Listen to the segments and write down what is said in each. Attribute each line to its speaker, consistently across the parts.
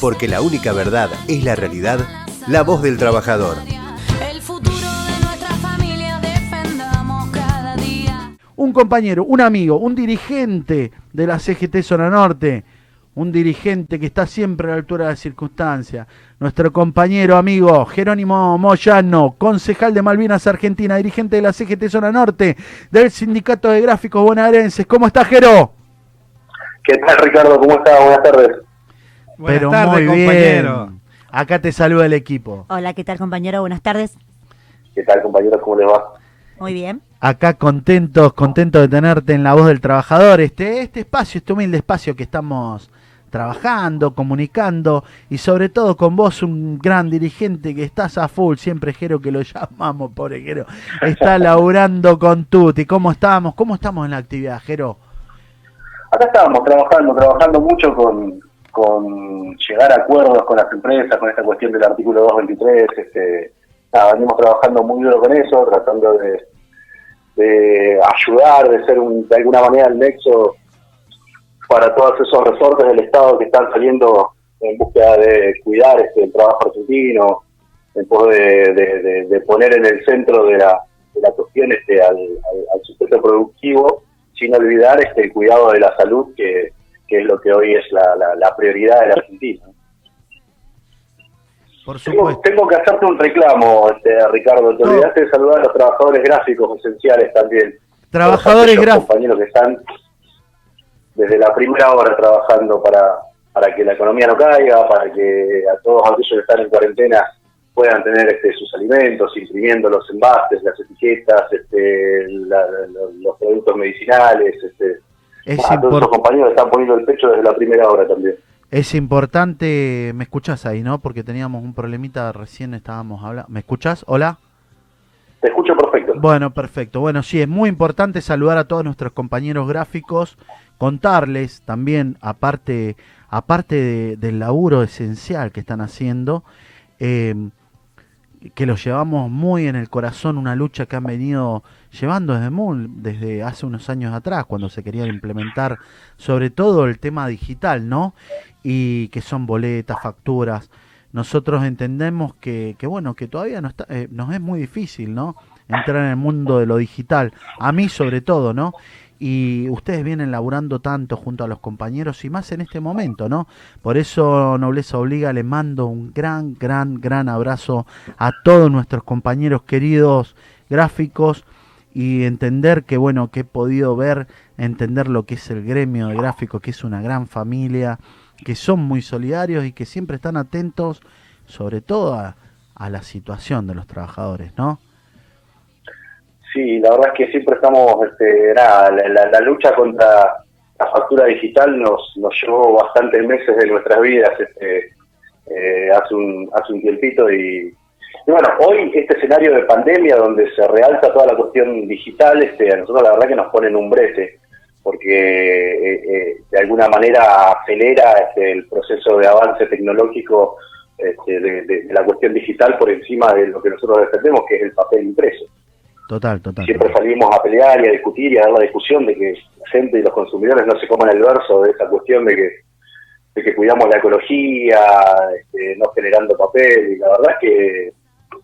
Speaker 1: porque la única verdad es la realidad, la voz del trabajador.
Speaker 2: Un compañero, un amigo, un dirigente de la CGT Zona Norte, un dirigente que está siempre a la altura de las circunstancias, nuestro compañero amigo Jerónimo Moyano, concejal de Malvinas Argentina, dirigente de la CGT Zona Norte, del Sindicato de Gráficos Bonaerenses. ¿Cómo está, Jero?
Speaker 3: ¿Qué tal, Ricardo? ¿Cómo está? Buenas tardes.
Speaker 2: Pero muy bien. Acá te saluda el equipo.
Speaker 4: Hola, ¿qué tal, compañero? Buenas tardes.
Speaker 3: ¿Qué tal, compañero? ¿Cómo le va?
Speaker 4: Muy bien.
Speaker 2: Acá contentos, contentos de tenerte en la voz del trabajador. Este, este espacio, este humilde espacio que estamos trabajando, comunicando y sobre todo con vos, un gran dirigente que estás a full, siempre Jero que lo llamamos, pobre Jero, está laburando con Tuti. ¿Cómo estamos? ¿Cómo estamos en la actividad, Jero?
Speaker 3: Acá estamos trabajando, trabajando mucho con, con llegar a acuerdos con las empresas, con esta cuestión del artículo 223, este, venimos trabajando muy duro con eso, tratando de, ayudar, de ser un, de alguna manera el nexo para todos esos resortes del Estado que están saliendo en búsqueda de cuidar este, el trabajo argentino, en pos de, poner en el centro de la, de la cuestión este, al, al, sujeto productivo, sin olvidar este, el cuidado de la salud, que, es lo que hoy es la, la, prioridad del argentino. Tengo, que hacerte un reclamo, este, Ricardo. Te olvidaste de saludar a los trabajadores gráficos esenciales también.
Speaker 2: Trabajadores gráficos.
Speaker 3: compañeros que están desde la primera hora trabajando para, para que la economía no caiga, para que a todos aquellos que están en cuarentena puedan tener este, sus alimentos, imprimiendo los envases, las etiquetas, este, los productos medicinales. Este, a todos los compañeros están poniendo el pecho desde la primera hora también.
Speaker 2: Es importante, me escuchas ahí, ¿no? Porque teníamos un problemita, recién estábamos hablando. ¿Me escuchas? Hola.
Speaker 3: Te escucho perfecto.
Speaker 2: Bueno, perfecto. Bueno, sí, es muy importante saludar a todos nuestros compañeros gráficos, contarles también, aparte, aparte del laburo esencial que están haciendo, eh, que los llevamos muy en el corazón, una lucha que han venido llevando desde, muy, desde hace unos años atrás, cuando se quería implementar sobre todo el tema digital, ¿no? Y que son boletas, facturas. Nosotros entendemos que, que bueno, que todavía no está, eh, nos es muy difícil, ¿no? Entrar en el mundo de lo digital. A mí sobre todo, ¿no? y ustedes vienen laburando tanto junto a los compañeros y más en este momento, ¿no? Por eso Nobleza Obliga le mando un gran, gran, gran abrazo a todos nuestros compañeros queridos gráficos y entender que, bueno, que he podido ver, entender lo que es el gremio de gráficos, que es una gran familia, que son muy solidarios y que siempre están atentos sobre todo a, la situación de los trabajadores, ¿no?
Speaker 3: Sí, la verdad es que siempre estamos, este, nada, la, lucha contra la factura digital nos, nos llevó bastantes meses de nuestras vidas este, eh, hace, un, hace un tiempito y, bueno, hoy este escenario de pandemia donde se realza toda la cuestión digital, este, a nosotros la verdad que nos pone en un brete porque eh, eh, de alguna manera acelera este, el proceso de avance tecnológico este, de, la cuestión digital por encima de lo que nosotros defendemos, que es el papel impreso.
Speaker 2: Total, total.
Speaker 3: Siempre salimos a pelear y a discutir y a dar la discusión de que la gente y los consumidores no se coman el verso de esa cuestión de que, de que cuidamos la ecología, este, no generando papel. Y la verdad es que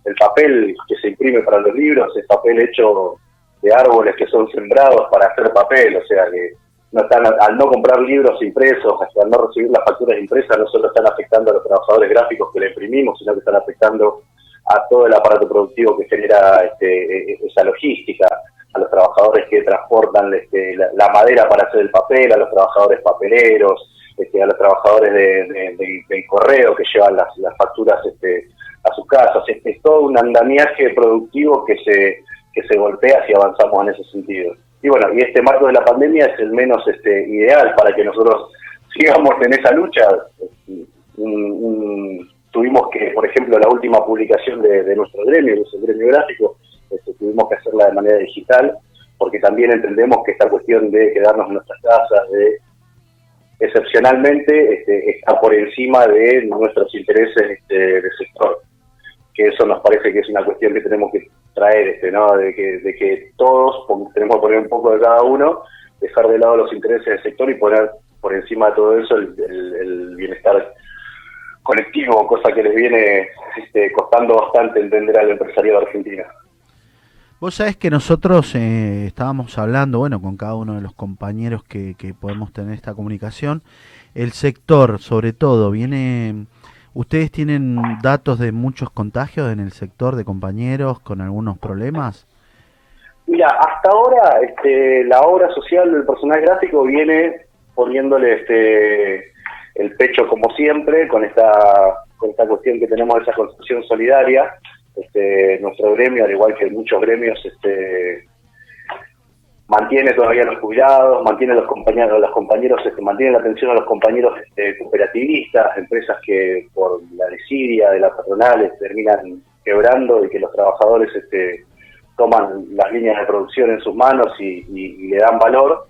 Speaker 3: el papel que se imprime para los libros es papel hecho de árboles que son sembrados para hacer papel, o sea que no están, al no comprar libros impresos, al no recibir las facturas impresas, no solo están afectando a los trabajadores gráficos que le imprimimos, sino que están afectando a todo el aparato productivo que genera este, e, esa logística, a los trabajadores que transportan este, la, madera para hacer el papel, a los trabajadores papeleros, este, a los trabajadores de, del correo que llevan las, facturas este, a sus casas. Es, todo un andamiaje productivo que se, que se golpea si avanzamos en ese sentido. Y bueno, y este marco de la pandemia es el menos este, ideal para que nosotros sigamos en esa lucha. tuvimos que, por ejemplo, la última publicación de, nuestro gremio, es el gremio gráfico, este, tuvimos que hacerla de manera digital, porque también entendemos que esta cuestión de quedarnos en nuestras casas, de excepcionalmente, este, está por encima de nuestros intereses este, de sector. Que eso nos parece que es una cuestión que tenemos que traer, este, ¿no? de, que, de que todos tenemos que poner un poco de cada uno, dejar de lado los intereses del sector y poner por encima de todo eso el bienestar colectivo, cosa que les viene este, costando bastante entender al empresariado argentino.
Speaker 2: Vos sabés que nosotros eh, estábamos hablando, bueno, con cada uno de los compañeros que, que podemos tener esta comunicación, el sector, sobre todo, viene ¿Ustedes tienen datos de muchos contagios en el sector de compañeros con algunos problemas?
Speaker 3: Mira, hasta ahora este, la obra social del personal gráfico viene poniéndole este, el pecho como siempre con esta, con esta cuestión que tenemos de esa construcción solidaria. Este, nuestro gremio, al igual que muchos gremios, este, mantiene todavía los jubilados, mantiene los compañeros, los compañeros, este, mantiene la atención a los compañeros este, cooperativistas, empresas que por la desidia de las patronales terminan quebrando y que los trabajadores este, toman las líneas de producción en sus manos y, le dan valor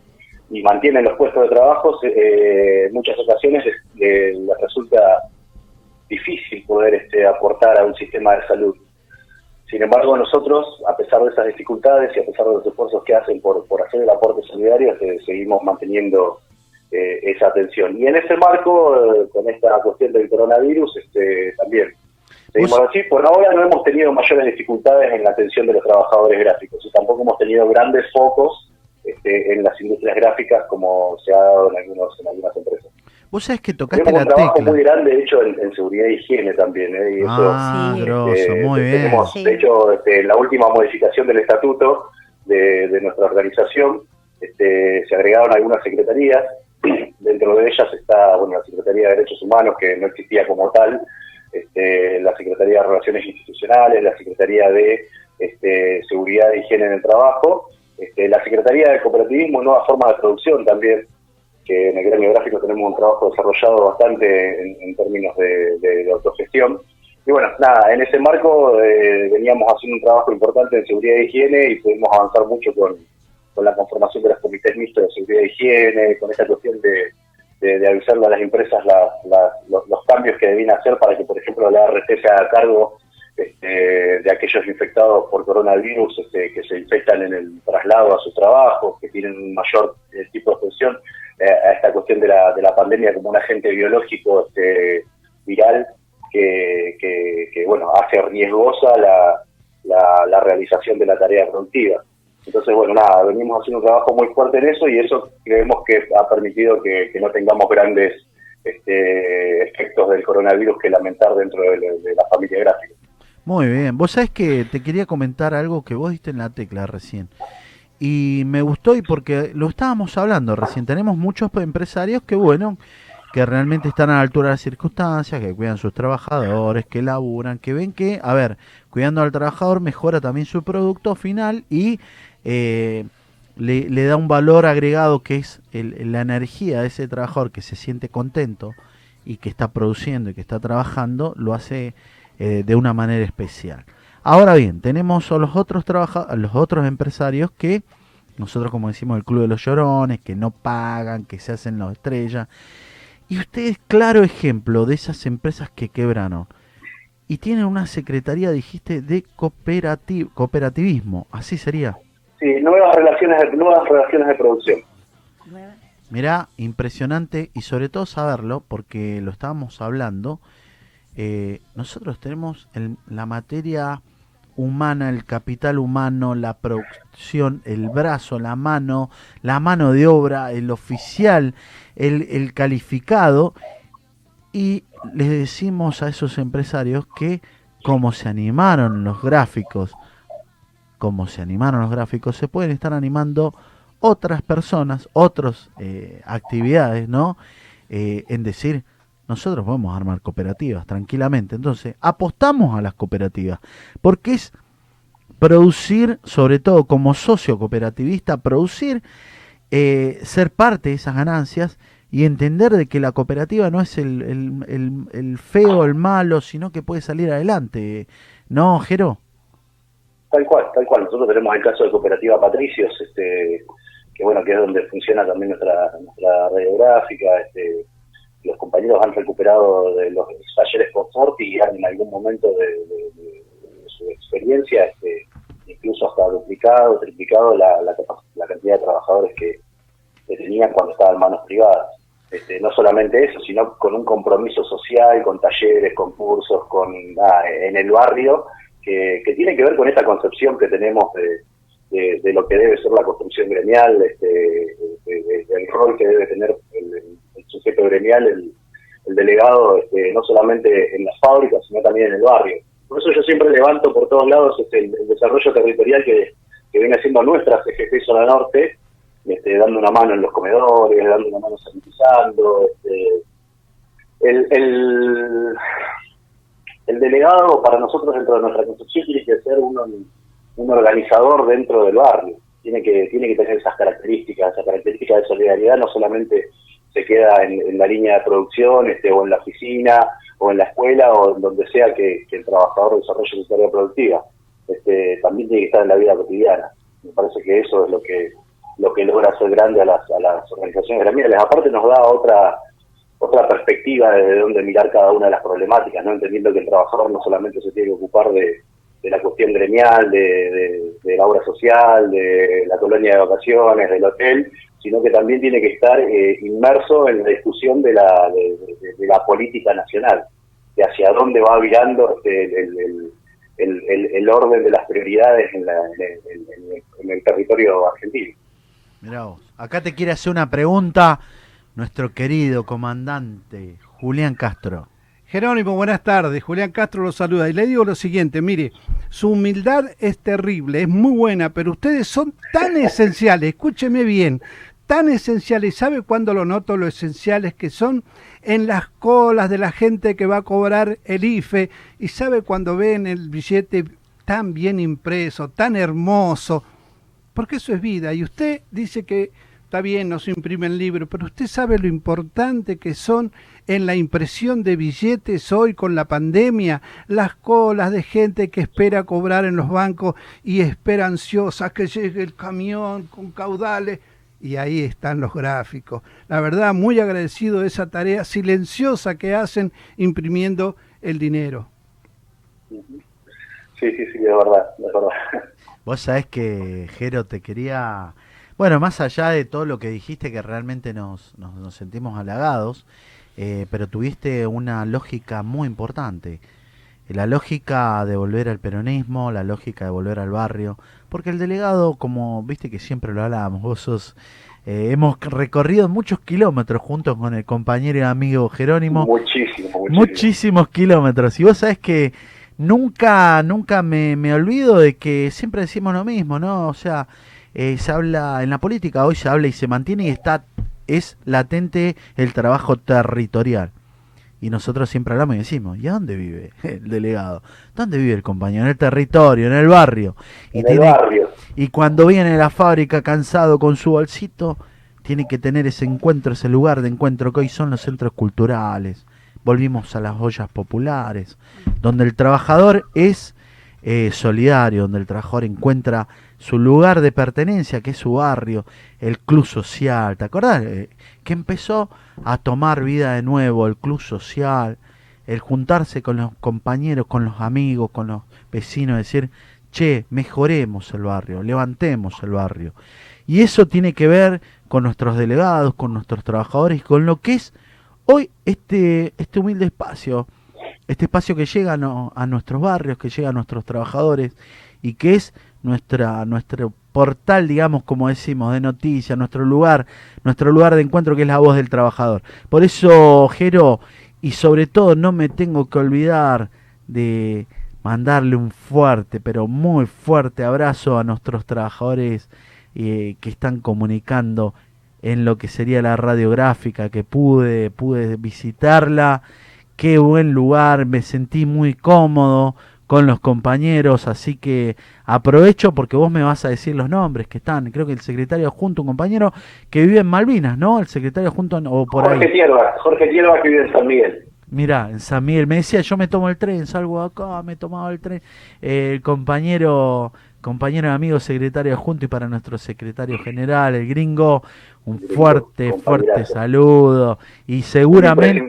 Speaker 3: y mantienen los puestos de trabajo, eh, en muchas ocasiones les, resulta difícil poder este, aportar a un sistema de salud. Sin embargo, nosotros, a pesar de esas dificultades y a pesar de los esfuerzos que hacen por, por hacer el aporte solidario, este, seguimos manteniendo eh, esa atención. Y en ese marco, eh, con esta cuestión del coronavirus, este, también seguimos así. Por ahora no hemos tenido mayores dificultades en la atención de los trabajadores gráficos y tampoco hemos tenido grandes focos este, en las industrias gráficas como se ha dado en, algunos, en algunas empresas.
Speaker 2: Vos sabés que tocaste
Speaker 3: tenemos
Speaker 2: la
Speaker 3: un trabajo
Speaker 2: tecla.
Speaker 3: muy grande, de hecho, en, seguridad y higiene también. ¿eh? Y eso,
Speaker 2: ah, grosso,
Speaker 3: este,
Speaker 2: muy bien.
Speaker 3: tenemos,
Speaker 4: Sí.
Speaker 3: De hecho, este, la última modificación del estatuto de, de nuestra organización, este, se agregaron algunas secretarías. Dentro de ellas está bueno, la Secretaría de Derechos Humanos, que no existía como tal, este, la Secretaría de Relaciones Institucionales, la Secretaría de este, Seguridad e Higiene en el Trabajo, este, la Secretaría de Cooperativismo, nueva forma de producción también, que en el gremio gráfico tenemos un trabajo desarrollado bastante en, en términos de, autogestión. Y bueno, nada, en ese marco eh, veníamos haciendo un trabajo importante en seguridad e higiene y pudimos avanzar mucho con, con la conformación de los comités mixtos de seguridad e higiene, con esta cuestión de, de, avisarle a las empresas los, cambios que debían hacer para que, por ejemplo, la ART se haga cargo este, de aquellos infectados por coronavirus este, que se infectan en el traslado a sus trabajos, que tienen un mayor eh, tipo de eh, a esta cuestión de la, de la pandemia como un agente biológico este, viral que, que, que, bueno hace riesgosa la, la, realización de la tarea productiva. Entonces, bueno, nada, venimos haciendo un trabajo muy fuerte en eso y eso creemos que ha permitido que, que no tengamos grandes este, efectos del coronavirus que lamentar dentro de, de la familia gráfica.
Speaker 2: Muy bien. Vos sabés que te quería comentar algo que vos diste en la tecla recién. Y me gustó y porque lo estábamos hablando recién. Tenemos muchos empresarios que, bueno, que realmente están a la altura de las circunstancias, que cuidan sus trabajadores, que laburan, que ven que, a ver, cuidando al trabajador mejora también su producto final y eh, le, da un valor agregado que es el- la energía de ese trabajador que se siente contento y que está produciendo y que está trabajando, lo hace eh, de una manera especial. Ahora bien, tenemos a los otros trabaja a los otros empresarios que nosotros como decimos el club de los llorones, que no pagan, que se hacen los estrellas. Y ustedes claro ejemplo de esas empresas que quebraron. Y tienen una secretaría, dijiste, de cooperati- cooperativismo. Así sería.
Speaker 3: Sí, nuevas relaciones de, nuevas relaciones de producción.
Speaker 2: Mirá, impresionante y sobre todo saberlo porque lo estábamos hablando. eh, nosotros tenemos la materia humana, el capital humano, la producción, el brazo, la mano, la mano de obra, el oficial, el, el calificado. Y les decimos a esos empresarios que como se animaron los gráficos, como se animaron los gráficos, se pueden estar animando otras personas, otras eh, actividades, ¿no? Eh, en decir, nosotros podemos armar cooperativas tranquilamente. Entonces, apostamos a las cooperativas, porque es producir, sobre todo como socio cooperativista, producir, eh, ser parte de esas ganancias y entender de que la cooperativa no es el, el, el, feo, el malo, sino que puede salir adelante. ¿No, Jero?
Speaker 3: Tal cual, tal cual. Nosotros tenemos el caso de Cooperativa Patricios, este, que bueno, que es donde funciona también nuestra, nuestra radiográfica. Este, los compañeros han recuperado de los talleres confort y han en algún momento de, de- de- de su experiencia, este, incluso hasta duplicado, triplicado la, la, la cantidad de trabajadores que, que tenían cuando estaban en manos privadas. Este, no solamente eso, sino con un compromiso social, con talleres, con cursos, con en el barrio, que, tiene que ver con esta concepción que tenemos de, lo que debe ser la construcción gremial, este, del rol que debe tener el, sujeto gremial, el, delegado, este, no solamente en las fábricas, sino también en el barrio. Por eso yo siempre levanto por todos lados este, el, desarrollo territorial que, viene haciendo nuestra CGT Zona Norte, este, dando una mano en los comedores, dando una mano sanitizando. Este, el, el, el, delegado para nosotros dentro de nuestra construcción tiene que ser un, un organizador dentro del barrio, tiene que, tiene que tener esas características, esa característica de solidaridad no solamente se queda en, la línea de producción este, o en la oficina o en la escuela o donde sea que, el trabajador desarrolle su tarea productiva, este, también tiene que estar en la vida cotidiana. Me parece que eso es lo que lo que logra hacer grande a las, a las organizaciones gremiales. Aparte nos da otra otra perspectiva desde donde mirar cada una de las problemáticas, no entendiendo que el trabajador no solamente se tiene que ocupar de, la cuestión gremial, de, la obra social, de la colonia de vacaciones, del hotel, sino que también tiene que estar eh, inmerso en la discusión de la, de, la política nacional, de hacia dónde va virando este, el, orden de las prioridades en, la, en el territorio argentino.
Speaker 2: Mirá vos. Acá te quiere hacer una pregunta nuestro querido comandante Julián Castro.
Speaker 5: Jerónimo, buenas tardes. Julián Castro lo saluda y le digo lo siguiente, mire, su humildad es terrible, es muy buena, pero ustedes son tan esenciales, escúcheme bien, tan esenciales. ¿Sabe cuándo lo noto lo esenciales que son? En las colas de la gente que va a cobrar el IFE. Y sabe cuando ven el billete tan bien impreso, tan hermoso, porque eso es vida. Y usted dice que está bien, no se imprimen libros, pero usted sabe lo importante que son en la impresión de billetes hoy con la pandemia, las colas de gente que espera cobrar en los bancos y espera ansiosa que llegue el camión con caudales. Y ahí están los gráficos. La verdad, muy agradecido de esa tarea silenciosa que hacen imprimiendo el dinero.
Speaker 3: Sí, sí, sí, de verdad, de verdad.
Speaker 2: Vos sabés que, Jero, te quería... Bueno, más allá de todo lo que dijiste, que realmente nos, nos, sentimos halagados, eh, pero tuviste una lógica muy importante. La lógica de volver al peronismo, la lógica de volver al barrio, porque el delegado, como viste que siempre lo hablábamos, vos sos, eh, hemos recorrido muchos kilómetros juntos con el compañero y amigo Jerónimo.
Speaker 3: Muchísimos,
Speaker 2: muchísimos kilómetros. Y vos sabés que nunca, nunca me, me, olvido de que siempre decimos lo mismo, ¿no? O sea, eh, se habla en la política, hoy se habla y se mantiene y está, es latente el trabajo territorial. Y nosotros siempre hablamos y decimos, ¿y a dónde vive el delegado? ¿Dónde vive el compañero? En el territorio, en el barrio. Y,
Speaker 3: en el barrio.
Speaker 2: y cuando viene a la fábrica cansado con su bolsito, tiene que tener ese encuentro, ese lugar de encuentro que hoy son los centros culturales, volvimos a las ollas populares, donde el trabajador es eh, solidario, donde el trabajador encuentra su lugar de pertenencia, que es su barrio, el club social, ¿te acordás? Eh, que empezó a tomar vida de nuevo, el club social, el juntarse con los compañeros, con los amigos, con los vecinos, decir, che, mejoremos el barrio, levantemos el barrio. Y eso tiene que ver con nuestros delegados, con nuestros trabajadores, con lo que es Hoy este, este humilde espacio, este espacio que llega a nuestros barrios, que llega a nuestros trabajadores y que es nuestra, nuestro portal, digamos, como decimos, de noticias, nuestro lugar, nuestro lugar de encuentro que es la voz del trabajador. Por eso, Jero, y sobre todo no me tengo que olvidar de mandarle un fuerte, pero muy fuerte abrazo a nuestros trabajadores eh, que están comunicando en lo que sería la radiográfica, que pude, pude visitarla. Qué buen lugar, me sentí muy cómodo con los compañeros, así que aprovecho porque vos me vas a decir los nombres que están. Creo que el secretario junto, un compañero que vive en Malvinas, ¿no? El secretario junto o por
Speaker 3: Jorge
Speaker 2: ahí.
Speaker 3: Jorge Tierva que vive en San Miguel.
Speaker 2: Mira, en San Miguel me decía, yo me tomo el tren, salgo acá, me tomaba el tren. el compañero compañero amigo secretario junto y para nuestro secretario general, el gringo, un fuerte, fuerte saludo. Y seguramente...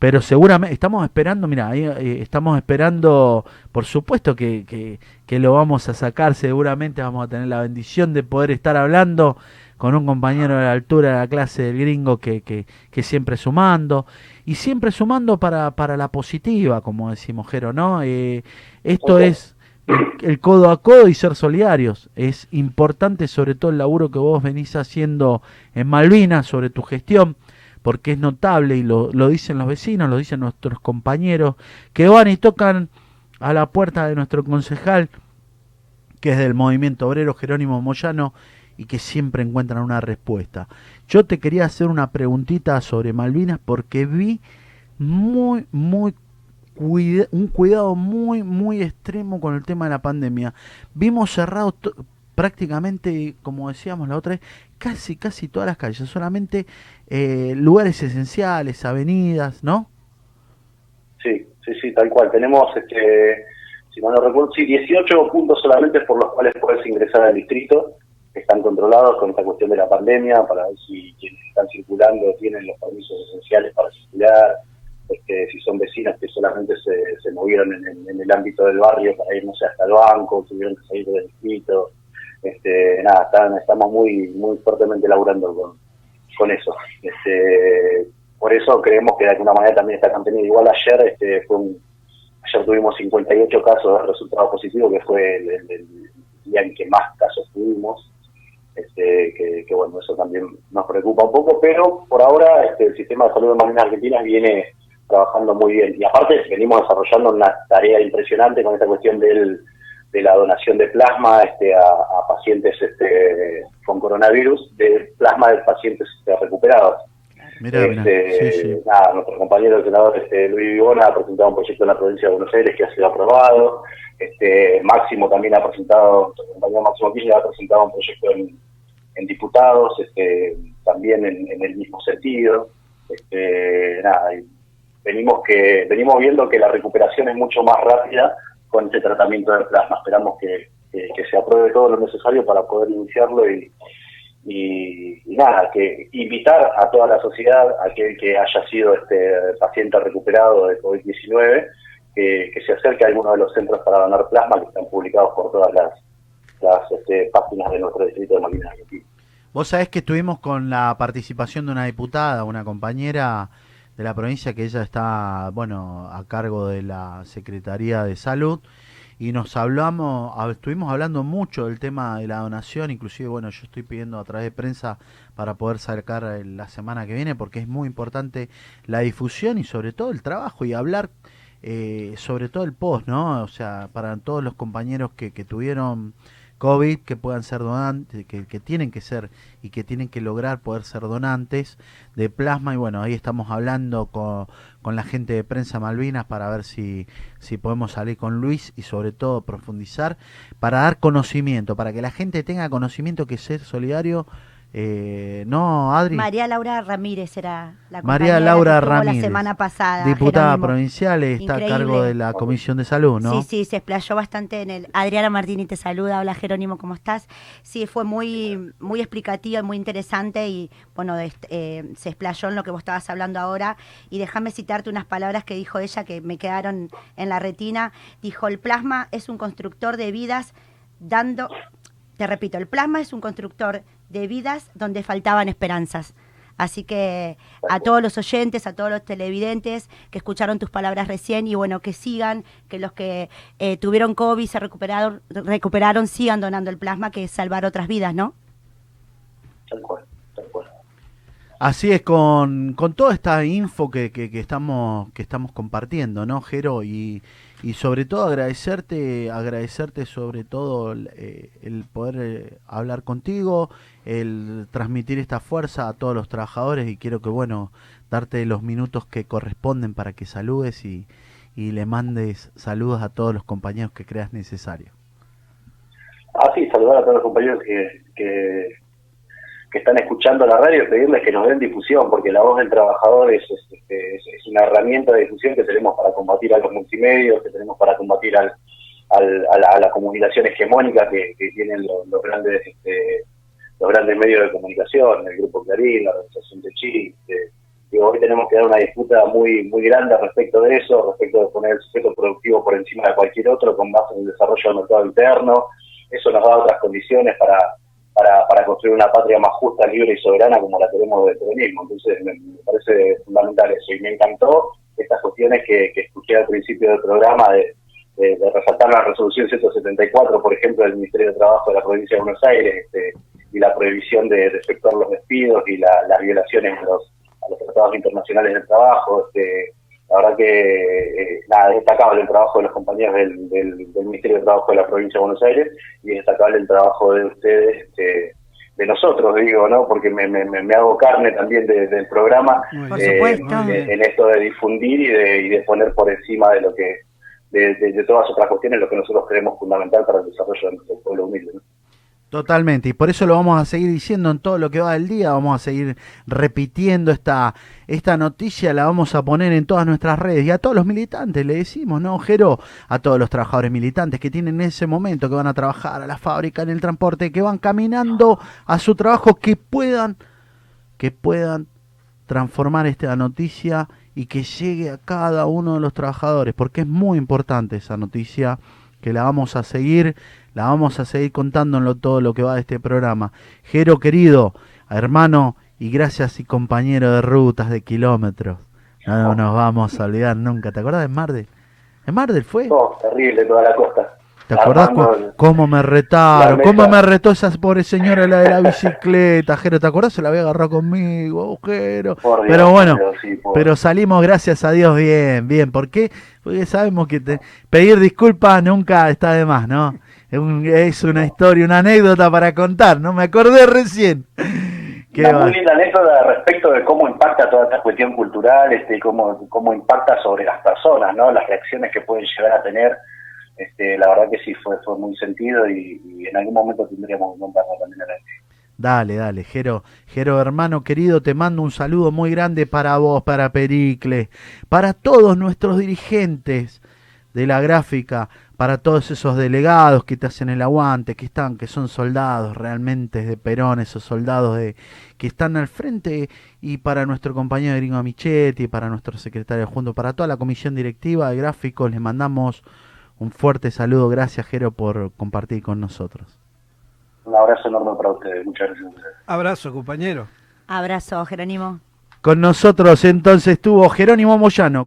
Speaker 2: Pero seguramente estamos esperando, mira, eh, estamos esperando, por supuesto que, que, que, lo vamos a sacar, seguramente vamos a tener la bendición de poder estar hablando con un compañero de la altura de la clase del gringo que, que, que siempre sumando, y siempre sumando para, para la positiva, como decimos, Jero, ¿no? Eh, esto es el, codo a codo y ser solidarios. Es importante sobre todo el laburo que vos venís haciendo en Malvinas sobre tu gestión, porque es notable y lo, lo dicen los vecinos, lo dicen nuestros compañeros, que van y tocan a la puerta de nuestro concejal, que es del movimiento obrero Jerónimo Moyano, y que siempre encuentran una respuesta. Yo te quería hacer una preguntita sobre Malvinas porque vi muy, muy un cuidado muy, muy extremo con el tema de la pandemia. Vimos cerrado prácticamente, como decíamos la otra vez, casi, casi todas las calles, solamente eh, lugares esenciales, avenidas, ¿no?
Speaker 3: Sí, sí, sí, tal cual. Tenemos, este, si no recuerdo, sí, 18 puntos solamente por los cuales puedes ingresar al distrito, están controlados con esta cuestión de la pandemia, para ver si quienes están circulando tienen los permisos esenciales para circular, este, si son vecinos que solamente se, movieron en, el ámbito del barrio para ir, no sé, hasta el banco, tuvieron que salir del distrito. Este, nada, estamos muy muy fuertemente laburando con, con eso. Este, por eso creemos que de alguna manera también está contenido. Igual ayer este, fue ayer tuvimos 58 casos de resultado positivo, que fue el, día en que más casos tuvimos. Este, que, bueno, eso también nos preocupa un poco, pero por ahora este, el sistema de salud de Malvinas Argentinas viene trabajando muy bien. Y aparte venimos desarrollando una tarea impresionante con esta cuestión del, de la donación de plasma este, a, pacientes este, con coronavirus, de plasma de pacientes este, recuperados. este, Nada, nuestro compañero el senador este, Luis Vivona ha presentado un proyecto en la provincia de Buenos Aires que ha sido aprobado. Este, Máximo también ha presentado, nuestro compañero Máximo Kirchner ha presentado un proyecto en, en diputados, este, también en, en, el mismo sentido. Este, nada, venimos que venimos viendo que la recuperación es mucho más rápida con este tratamiento de plasma. Esperamos que, se apruebe todo lo necesario para poder iniciarlo y, y, nada, que invitar a toda la sociedad, a aquel que haya sido este paciente recuperado de COVID-19, que, se acerque a alguno de los centros para donar plasma que están publicados por todas las, las este, páginas de nuestro distrito de Malvinas
Speaker 2: Vos sabés que estuvimos con la participación de una diputada, una compañera de la provincia que ella está, bueno, a cargo de la Secretaría de Salud y nos hablamos, estuvimos hablando mucho del tema de la donación, inclusive, bueno, yo estoy pidiendo a través de prensa para poder sacar la semana que viene porque es muy importante la difusión y sobre todo el trabajo y hablar eh, sobre todo el post, ¿no? O sea, para todos los compañeros que, que tuvieron COVID que puedan ser donantes, que, tienen que ser y que tienen que lograr poder ser donantes de plasma. Y bueno, ahí estamos hablando con, con la gente de Prensa Malvinas para ver si, si podemos salir con Luis y sobre todo profundizar para dar conocimiento, para que la gente tenga conocimiento que ser solidario eh, no, Adri.
Speaker 4: María Laura Ramírez era la
Speaker 2: María Laura Ramírez,
Speaker 4: la semana pasada.
Speaker 2: Diputada provincial, está a cargo de la Comisión de Salud, ¿no?
Speaker 4: Sí, sí, se explayó bastante en el. Adriana Martini te saluda, hola Jerónimo, ¿cómo estás? Sí, fue muy, muy explicativo y muy interesante y, bueno, eh, se explayó en lo que vos estabas hablando ahora. Y déjame citarte unas palabras que dijo ella que me quedaron en la retina. Dijo: el plasma es un constructor de vidas dando. Te repito, el plasma es un constructor de vidas donde faltaban esperanzas. Así que a todos los oyentes, a todos los televidentes que escucharon tus palabras recién y bueno, que sigan, que los que eh, tuvieron COVID se recuperaron, recuperaron, sigan donando el plasma, que es salvar otras vidas, ¿no?
Speaker 3: Tal cual, tal cual.
Speaker 2: Así es, con, con toda esta info que, que, que, estamos, que estamos compartiendo, ¿no, Jero? Y, y sobre todo agradecerte, agradecerte sobre todo el, eh, poder eh, hablar contigo, el transmitir esta fuerza a todos los trabajadores y quiero que, bueno, darte los minutos que corresponden para que saludes y, y le mandes saludos a todos los compañeros que creas necesario.
Speaker 3: Ah, sí, saludar a todos los compañeros que, que que están escuchando la radio, pedirles que nos den difusión, porque la voz del trabajador es, es, una herramienta de difusión que tenemos para combatir a los multimedios, que tenemos para combatir al, a, la, comunicación hegemónica que, tienen los, grandes este, los grandes medios de comunicación, el Grupo Clarín, la Organización de Chile. y hoy tenemos que dar una disputa muy muy grande respecto de eso, respecto de poner el sujeto productivo por encima de cualquier otro, con base en el desarrollo del mercado interno. Eso nos da otras condiciones para para, para construir una patria más justa, libre y soberana como la tenemos del peronismo. Entonces me, parece fundamental eso y me encantó estas cuestiones que, que escuché al principio del programa de, de, resaltar la resolución 174, por ejemplo, del Ministerio de Trabajo de la provincia de Buenos Aires este, y la prohibición de, efectuar los despidos y las violaciones a los, a los tratados internacionales del trabajo. Este, la verdad que eh, nada, es destacable el trabajo de los compañeros del, del, Ministerio de Trabajo de la provincia de Buenos Aires y es destacable el trabajo de ustedes, este, de nosotros, digo, ¿no? Porque me, me, me hago carne también del programa
Speaker 4: eh,
Speaker 3: en, esto de difundir y de, y de poner por encima de lo que de, de, todas otras cuestiones lo que nosotros creemos fundamental para el desarrollo de nuestro pueblo humilde.
Speaker 2: Totalmente, y por eso lo vamos a seguir diciendo en todo lo que va del día, vamos a seguir repitiendo esta, esta noticia, la vamos a poner en todas nuestras redes y a todos los militantes le decimos, ¿no, Jero? A todos los trabajadores militantes que tienen ese momento, que van a trabajar a la fábrica, en el transporte, que van caminando a su trabajo, que puedan, que puedan transformar esta noticia y que llegue a cada uno de los trabajadores, porque es muy importante esa noticia que la vamos a seguir, la vamos a seguir contándolo todo lo que va de este programa. Jero querido, hermano y gracias y compañero de rutas, de kilómetros. No, nos vamos a olvidar nunca. ¿Te acuerdas de Mardel? ¿En Mardel fue?
Speaker 3: Oh, terrible toda la costa.
Speaker 2: ¿Te acordás cómo me retaron? ¿Cómo me retó esa pobre señora la de la bicicleta? Jero, ¿te acordás? Se la había agarrado conmigo, Jero. Pero bueno, pero, salimos gracias a Dios bien, bien. ¿Por qué? Porque sabemos que pedir disculpas nunca está de más, ¿no? Es, una historia, una anécdota para contar, ¿no? Me acordé recién.
Speaker 3: Qué una muy linda anécdota respecto de cómo impacta toda esta cuestión cultural, este, cómo, cómo impacta sobre las personas, ¿no? Las reacciones que pueden llegar a tener este, la verdad que sí, fue, fue muy sentido y, en algún momento tendríamos que contarlo también a la
Speaker 2: Dale, dale, Jero, Jero hermano querido, te mando un saludo muy grande para vos, para Pericles, para todos nuestros dirigentes de la gráfica, para todos esos delegados que te hacen el aguante, que están, que son soldados realmente de Perón, esos soldados de, que están al frente, y para nuestro compañero Gringo Michetti, para nuestro secretario junto, para toda la comisión directiva de gráficos, les mandamos un fuerte saludo, gracias Jero por compartir con nosotros.
Speaker 3: Un abrazo enorme para ustedes, muchas gracias.
Speaker 5: Abrazo, compañero.
Speaker 4: Abrazo, Jerónimo.
Speaker 2: Con nosotros entonces estuvo Jerónimo Moyano